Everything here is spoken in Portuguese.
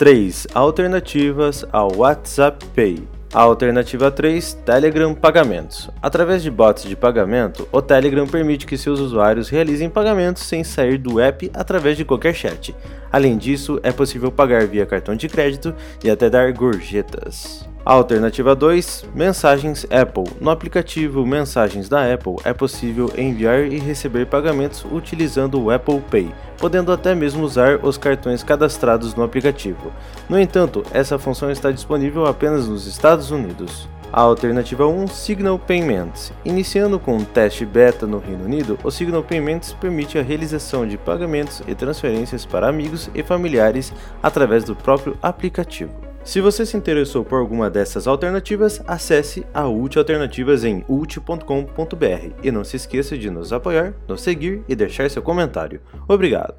3. Alternativas ao WhatsApp Pay. A alternativa 3, Telegram Pagamentos. Através de bots de pagamento, o Telegram permite que seus usuários realizem pagamentos sem sair do app através de qualquer chat. Além disso, é possível pagar via cartão de crédito e até dar gorjetas. Alternativa 2, Mensagens Apple. No aplicativo Mensagens da Apple é possível enviar e receber pagamentos utilizando o Apple Pay, podendo até mesmo usar os cartões cadastrados no aplicativo. No entanto, essa função está disponível apenas nos Estados Unidos. A alternativa 1, Signal Payments. Iniciando com um teste beta no Reino Unido, o Signal Payments permite a realização de pagamentos e transferências para amigos e familiares através do próprio aplicativo. Se você se interessou por alguma dessas alternativas, acesse a UT Alternativas em ult.com.br e não se esqueça de nos apoiar, nos seguir e deixar seu comentário. Obrigado!